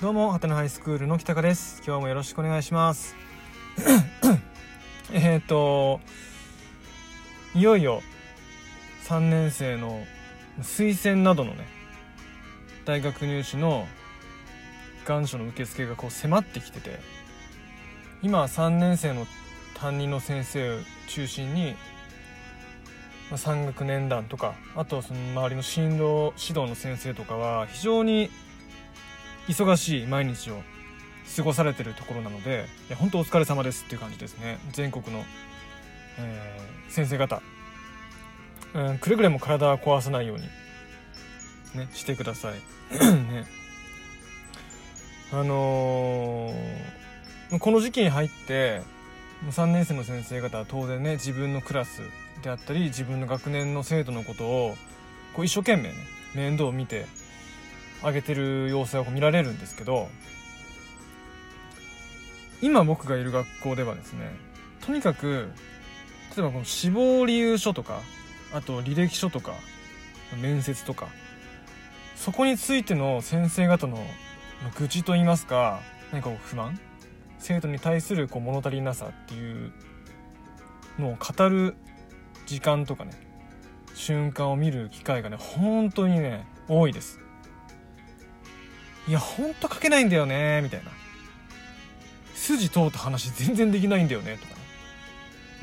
どうも、はてなハイスクールの北川です。今日もよろしくお願いします。えっと、いよいよ3年生の推薦などのね、大学入試の願書の受付がこう迫ってきてて、今3年生の担任の先生を中心に、まあ、3学年団とか、あとその周りの進路指導の先生とかは非常に忙しい毎日を過ごされてるところなので本当お疲れ様ですっていう感じですね。全国の、えー、先生方、うん、くれぐれも体を壊さないようにねしてください。ね。あのー、この時期に入って3年生の先生方は当然ね自分のクラスであったり自分の学年の生徒のことをこう一生懸命ね面倒を見てあげてる様子が見られるんですけど今僕がいる学校ではですねとにかく例えばこの死亡理由書とかあと履歴書とか面接とかそこについての先生方の愚痴と言いますか何か不満生徒に対するこう物足りなさっていうのを語る時間とかね瞬間を見る機会がね本当にね多いです。いやほんと書けないんだよねみたいな。筋通った話全然できないんだよねとかね。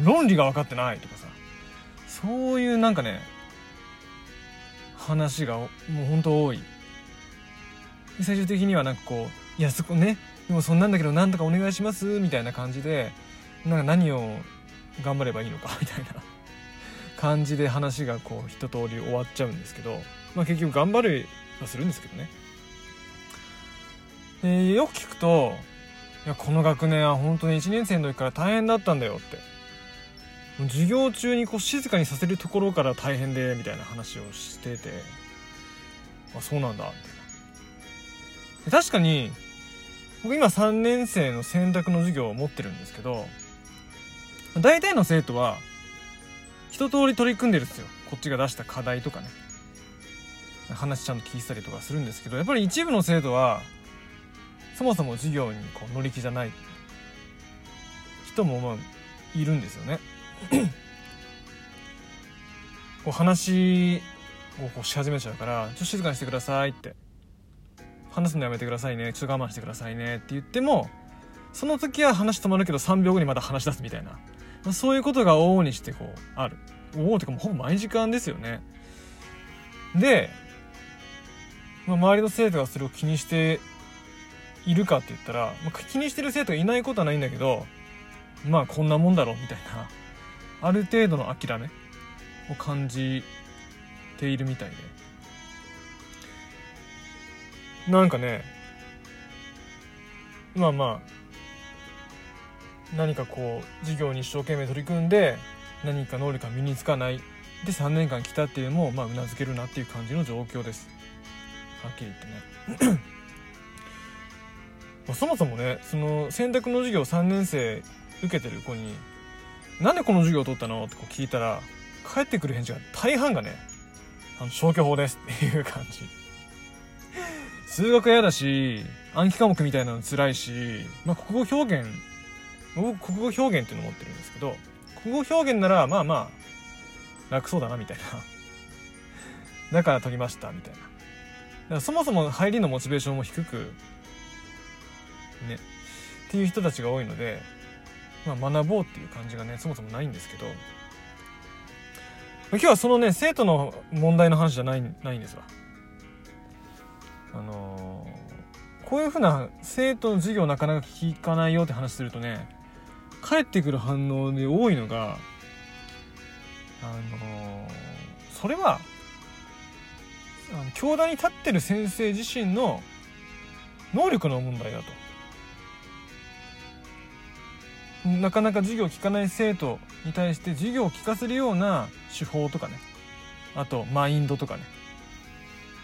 論理が分かってないとかさ。そういうなんかね話がもうほんと多い。最終的にはなんかこういやそこねでもそんなんだけどなんとかお願いしますみたいな感じでなんか何を頑張ればいいのか みたいな。感じで話がこう一通り終わっちゃうんですけどまあ結局頑張るはするんですけどね。でよく聞くといやこの学年は本当に1年生の時から大変だったんだよって。授業中にこう静かにさせるところから大変でみたいな話をしてて。あそうなんだみたいな。確かに僕今3年生の選択の授業を持ってるんですけど大体の生徒は一通り取り組んでるんですよ。こっちが出した課題とかね。話ちゃんと聞いてたりとかするんですけどやっぱり一部の生徒はそもそも授業にこう乗り気じゃない人もまあいるんですよね。こう話をこうし始めちゃうから「ちょっと静かにしてください」って「話すのやめてくださいね。ちょっと我慢してくださいね」って言ってもその時は話止まるけど3秒後にまた話し出すみたいな、まあ、そういうことが往々にしてこうある。往々ってかもうほぼ毎時間ですよね。で、まあ、周りの生徒がそれを気にしているかって言ったら、まあ、気にしてる生徒がいないことはないんだけどまあこんなもんだろうみたいなある程度の諦めを感じているみたいで。なんかねまあまあ何かこう授業に一生懸命取り組んで何か能力が身につかない。で3年間来たっていうのもまあうなずけるなっていう感じの状況です。はっきり言ってね。まあ、そもそもねその選択の授業3年生受けてる子に「なんでこの授業を取ったの?」ってこう聞いたら返ってくる返事が大半がねあの消去法ですっていう感じ数学嫌だし暗記科目みたいなの辛いし、まあ、国語表現僕国語表現っていうのを持ってるんですけど国語表現ならまあまあ楽そうだなみたいなだから取りましたみたいなそもそも入りのモチベーションも低くねっていう人たちが多いので、まあ、学ぼうっていう感じがねそもそもないんですけど今日はそのね生徒の問題の話じゃないないんですわ。あのー、こういうふうな生徒の授業なかなか聞かないよって話するとね返ってくる反応で多いのがあのー、それはあの教壇に立ってる先生自身の能力の問題だと。なかなか授業を聞かない生徒に対して授業を聞かせるような手法とかね。あとマインドとかね。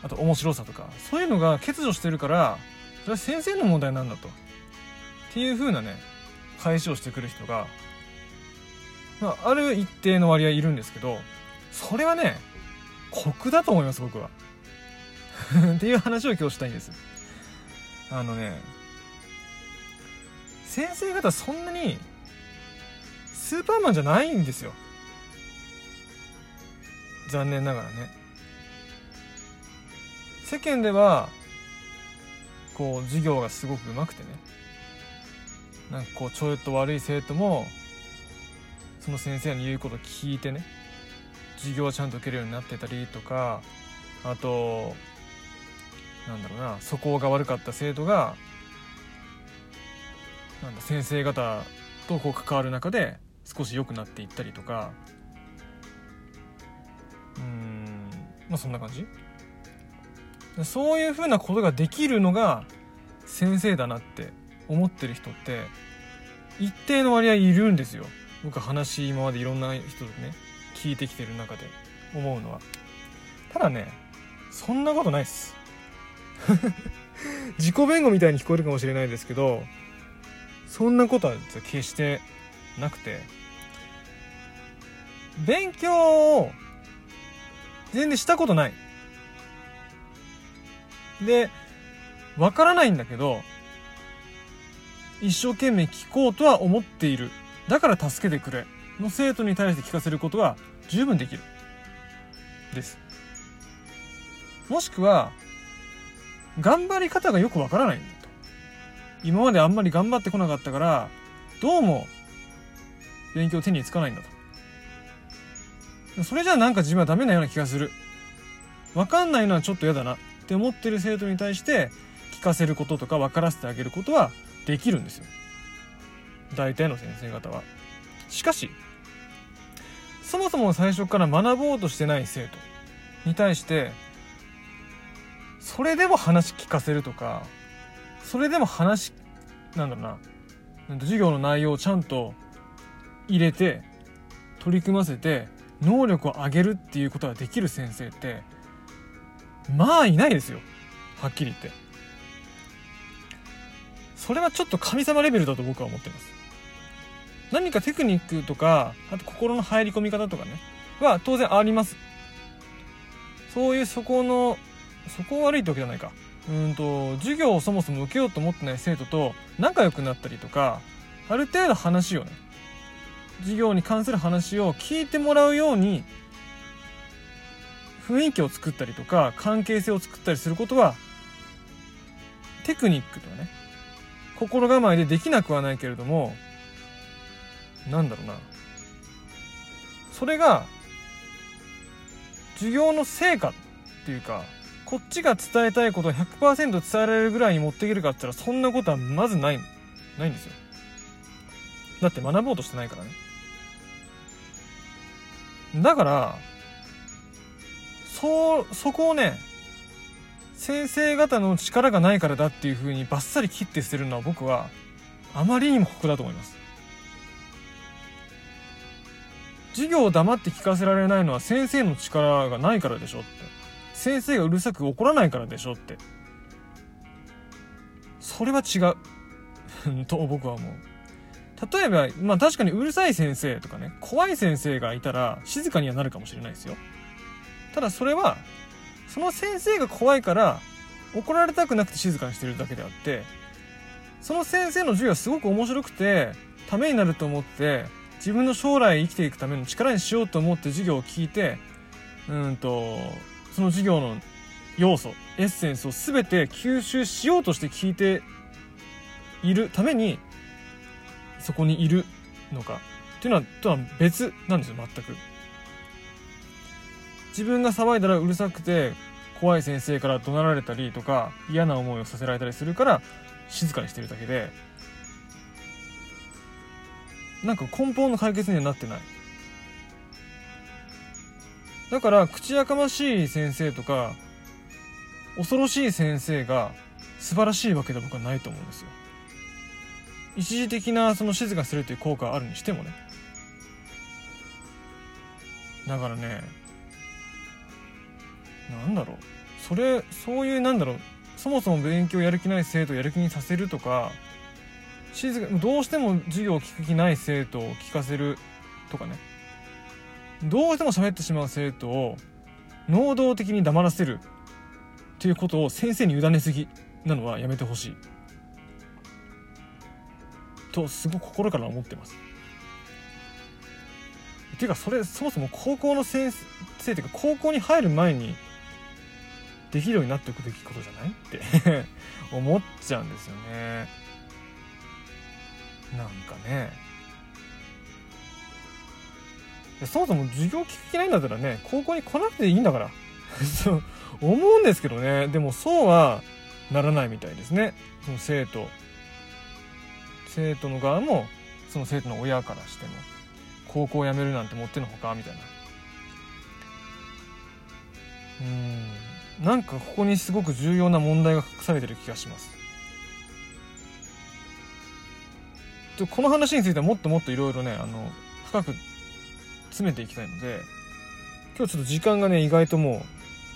あと面白さとか。そういうのが欠如してるからそれは先生の問題なんだと。っていう風なね返しをしてくる人が、まあ、ある一定の割合いるんですけどそれはね酷だと思います僕は。っていう話を今日したいんです。あのね先生方そんなにスーパーマンじゃないんですよ。残念ながらね。世間ではこう授業がすごく上手くてね。なんかこうちょっと悪い生徒もその先生の言うこと聞いてね授業をちゃんと受けるようになってたりとかあとなんだろうな素行が悪かった生徒がなんだ先生方とこう関わる中で少し良くなっていったりとか。うん。まあそんな感じ。そういうふうなことができるのが先生だなって思ってる人って一定の割合いるんですよ。僕話今までいろんな人とね聞いてきてる中で思うのは。ただねそんなことないっす。自己弁護みたいに聞こえるかもしれないですけどそんなことは決してなくて。勉強を全然したことない。でわからないんだけど一生懸命聞こうとは思っている。だから助けてくれ。の生徒に対して聞かせることは十分できる。です。もしくは頑張り方がよくわからないんだと。今まであんまり頑張ってこなかったからどうも勉強手につかないんだと。それじゃあなんか自分はダメなような気がする。わかんないのはちょっと嫌だな。って思ってる生徒に対して聞かせることとか分からせてあげることはできるんですよ。大体の先生方は。しかしそもそも最初から学ぼうとしてない生徒に対してそれでも話聞かせるとかそれでも話なんだろうな。授業の内容をちゃんと入れて取り組ませて能力を上げるっていうことができる先生ってまあいないですよ。はっきり言って。それはちょっと神様レベルだと僕は思ってます。何かテクニックとかあと心の入り込み方とかね。は当然あります。そういうそこのそこ悪いってわけじゃないか。うんと授業をそもそも受けようと思ってない生徒と仲良くなったりとかある程度話をね授業に関する話を聞いてもらうように雰囲気を作ったりとか関係性を作ったりすることはテクニックとかね心構えでできなくはないけれどもなんだろうな。それが授業の成果っていうかこっちが伝えたいことを100%伝えられるぐらいに持っていけるかって言ったらそんなことはまずないないんですよ。だって学ぼうとしてないからね。だからそうそこをね先生方の力がないからだっていうふうにバッサリ切って捨てるのは僕はあまりにも酷だと思います。授業を黙って聞かせられないのは先生の力がないからでしょって。先生がうるさく怒らないからでしょって。それは違う。と僕は思う。例えばまあ確かにうるさい先生とかね怖い先生がいたら静かにはなるかもしれないですよ。ただそれはその先生が怖いから怒られたくなくて静かにしてるだけであってその先生の授業はすごく面白くてためになると思って自分の将来生きていくための力にしようと思って授業を聞いてうんとその授業の要素エッセンスを全て吸収しようとして聞いているためにそこにいるのか。っていうのはとは別なんですよ全く。自分が騒いだらうるさくて怖い先生から怒鳴られたりとか嫌な思いをさせられたりするから静かにしてるだけでなんか根本の解決にはなってない。だから口やかましい先生とか恐ろしい先生が素晴らしいわけで僕はないと思うんですよ。一時的なその静かするという効果があるにしてもね。だからねなんだろう。それそういうなんだろう。そもそも勉強やる気ない生徒をやる気にさせるとか静かどうしても授業を聞く気ない生徒を聞かせるとかね。どうしても喋ってしまう生徒を能動的に黙らせるっていうことを先生に委ねすぎなのはやめてほしい。とすごく心から思ってます。ていうかそれそもそも高校の先生っていうか高校に入る前にできるようになっておくべきことじゃないって 思っちゃうんですよね。なんかね。そもそも授業聞く気ないんだったらね高校に来なくていいんだから そう思うんですけどね。でもそうはならないみたいですね。その生徒。生徒の側もその生徒の親からしても高校を辞めるなんてもってのほかみたいな。うん。なんかここにすごく重要な問題が隠されてる気がします。この話についてはもっともっといろいろねあの深く詰めていきたいので今日ちょっと時間がね意外とも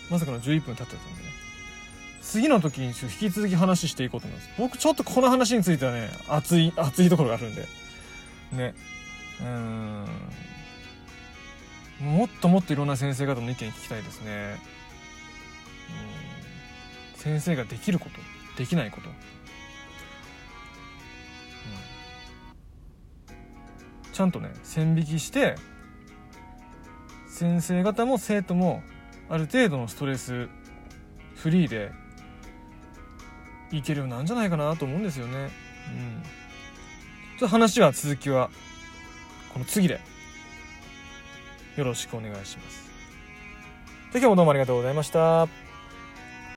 うまさかの11分経っちゃったんで次の時に引き続き話していこうと思います。僕ちょっとこの話についてはね熱い熱いところがあるんで。ね。うん。もっともっといろんな先生方の意見聞きたいですね。うん。先生ができることできないこと。ちゃんとね線引きして先生方も生徒もある程度のストレスフリーでいけるようなんじゃないかなと思うんですよね。うん。ちょっと話は続きはこの次でよろしくお願いします。で今日もどうもありがとうございました。